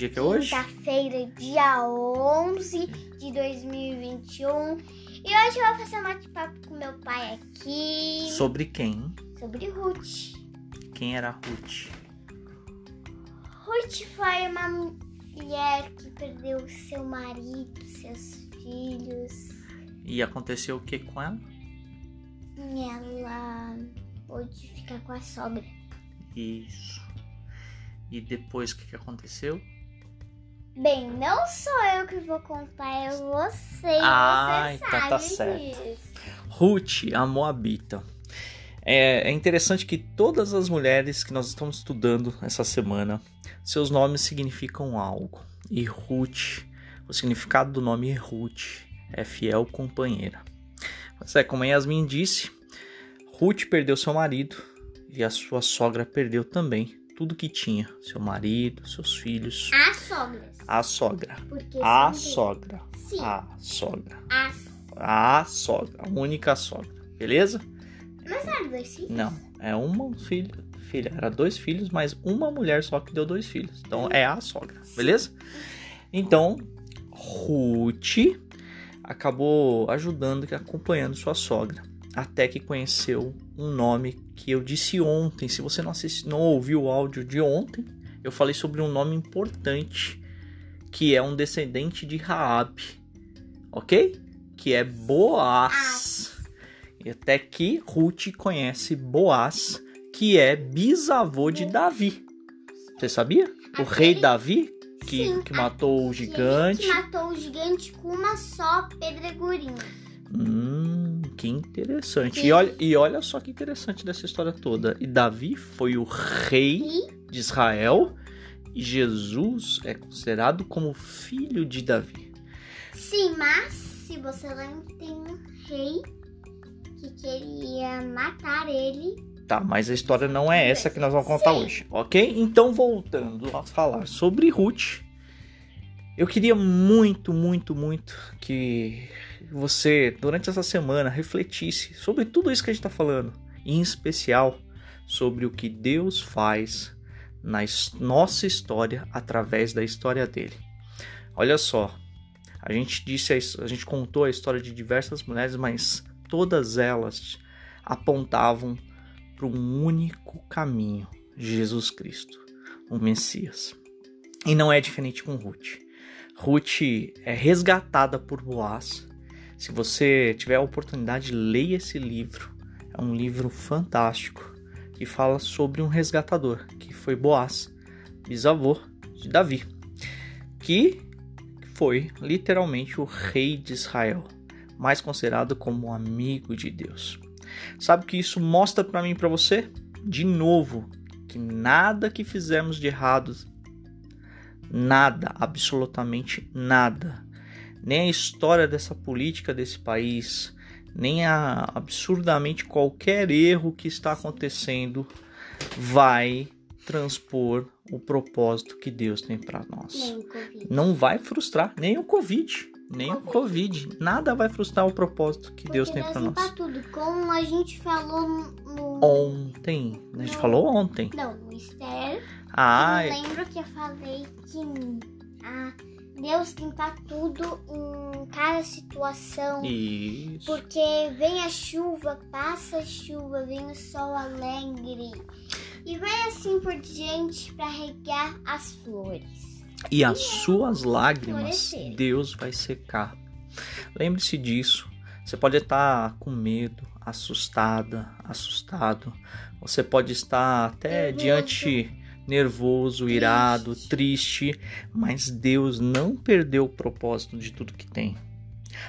dia que é hoje? Quinta-feira, dia 11 de 2021. E hoje eu vou fazer um bate-papo com meu pai aqui Sobre quem? sobre Ruth. Quem era Ruth? Ruth foi uma mulher que perdeu seu marido, seus filhos. E aconteceu o que com ela? Ela pôde ficar com a sogra. Isso. E depois o que, que aconteceu? Bem, não sou eu que vou contar, é você. Ah, você então tá certo. disso. Ruth, a Moabita. É, é interessante que todas as mulheres que nós estamos estudando essa semana, seus nomes significam algo. E Ruth, o significado do nome Ruth é fiel companheira. Mas é, como a Yasmin disse, Ruth perdeu seu marido e a sua sogra perdeu também tudo que tinha: seu marido, seus filhos, As sogras. a sogra. Porque A sogra. Sim. A sogra. As... A sogra. A única sogra. Beleza? Mas eram dois filhos? Não, é uma filha. Filha, era dois filhos, mas uma mulher só que deu dois filhos. Então é a sogra, beleza? Então, Ruth acabou ajudando e acompanhando sua sogra. Até que conheceu um nome que eu disse ontem. Se você não, não ouviu o áudio de ontem, eu falei sobre um nome importante que é um descendente de Raab, ok? Que é Boaz. E até que Ruth conhece Boaz, que é bisavô de Davi. Você sabia? O rei Davi, que, Sim, que matou o gigante. Que matou o gigante com uma só pedregurinha. Hum, que interessante. E olha, e olha só que interessante dessa história toda. E Davi foi o rei de Israel. E Jesus é considerado como filho de Davi. sim, mas se você lembra, tem um rei que queria matar ele. Tá, mas a história não é essa que nós vamos contar Sim. hoje, ok? Então, voltando a falar sobre Ruth, eu queria muito, muito, muito que você, durante essa semana, refletisse sobre tudo isso que a gente está falando, em especial sobre o que Deus faz na nossa história através da história dele. Olha só, a gente disse, a gente contou a história de diversas mulheres, mas todas elas apontavam para um único caminho: Jesus Cristo, o Messias. E não é diferente com Ruth. Ruth é resgatada por Boaz. Se você tiver a oportunidade, leia esse livro. É um livro fantástico que fala sobre um resgatador, que foi Boaz, bisavô de Davi, que foi literalmente o rei de Israel, mais considerado como um amigo de Deus. Sabe o que isso mostra para mim e para você? De novo, que nada que fizermos de errado, nada, absolutamente nada, nem a história dessa política desse país, nem a absurdamente qualquer erro que está acontecendo vai transpor o propósito que Deus tem para nós. Não vai frustrar nem o Covid, nem o Covid, nada vai frustrar o propósito que Deus tem para nós. tudo. Como a gente falou no. Ontem, a gente falou ontem. Não, no. Ah, Eu lembro que eu falei que ah, Deus limpa tudo em cada situação. isso. Porque vem a chuva, passa a chuva, vem o sol alegre. E vai assim por diante para regar as flores. E as suas lágrimas florescer. Deus vai secar. Lembre-se disso. Você pode estar com medo, assustada, assustado. Você pode estar até Nervoso. diante nervoso, irado, triste, mas Deus não perdeu o propósito de tudo que tem.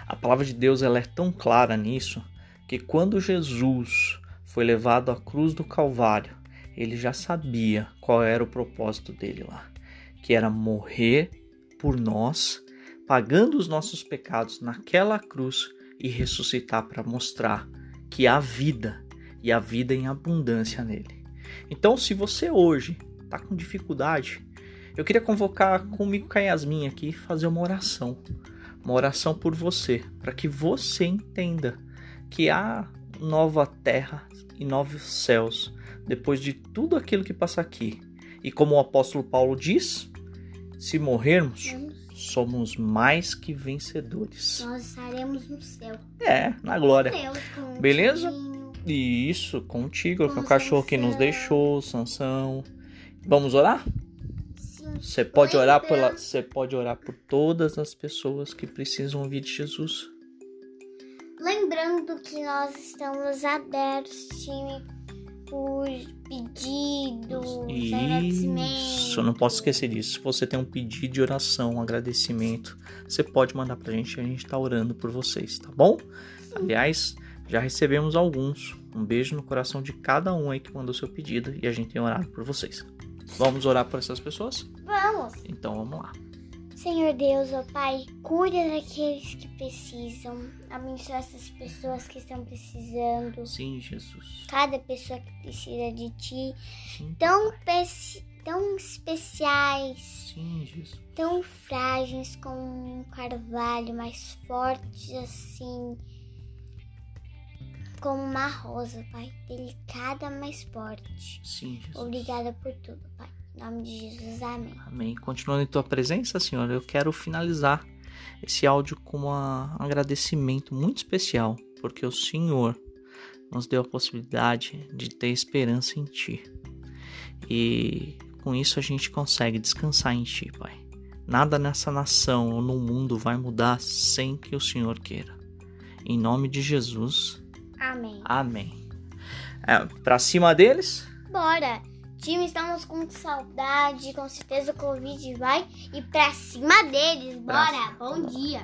A palavra de Deus ela é tão clara nisso que quando Jesus foi levado à cruz do Calvário, ele já sabia qual era o propósito dele lá, que era morrer por nós, pagando os nossos pecados naquela cruz e ressuscitar para mostrar que há vida e a vida em abundância nele. Então, se você hoje está com dificuldade, eu queria convocar comigo com a Yasmin aqui e fazer uma oração. Uma oração por você, para que você entenda que há nova terra e novos céus depois de tudo aquilo que passa aqui. E como o apóstolo Paulo diz, Se morrermos, somos mais que vencedores. Nós estaremos no céu. É, na glória. Deus, Beleza? Isso, contigo, Com com o cachorro que nos Sansão. deixou, Sansão. Vamos orar? Sim. Você pode orar pela, você pode orar por todas as pessoas que precisam ouvir de Jesus. Lembrando que nós estamos abertos, time, por pedidos, agradecimentos. Isso, não posso esquecer disso. Se você tem um pedido de oração, um agradecimento, você pode mandar pra gente, a gente tá orando por vocês, tá bom? Aliás, já recebemos alguns. Um beijo no coração de cada um aí que mandou seu pedido e a gente tem orado por vocês. Vamos orar por essas pessoas? Vamos! Então vamos lá. Senhor Deus, ó Pai, cuida daqueles que precisam. Abençoa essas pessoas que estão precisando. Sim, Jesus. Cada pessoa que precisa de Ti. Sim, Tão, tão especiais, sim, Jesus. tão frágeis como um carvalho, mais fortes assim. Como uma rosa, Pai. Delicada, mas forte. Sim, Jesus. Obrigada por tudo, Pai. Em nome de Jesus, amém. Amém. Continuando em tua presença, Senhor, eu quero finalizar esse áudio com um agradecimento muito especial, porque o Senhor nos deu a possibilidade de ter esperança em Ti. E com isso a gente consegue descansar em Ti, Pai. Nada nessa nação ou no mundo vai mudar sem que o Senhor queira. Em nome de Jesus, Amém. amém. É, pra cima deles, Bora! Time, estamos com saudade, com certeza o Covid vai e pra cima deles. Pra Bora! Bom dia!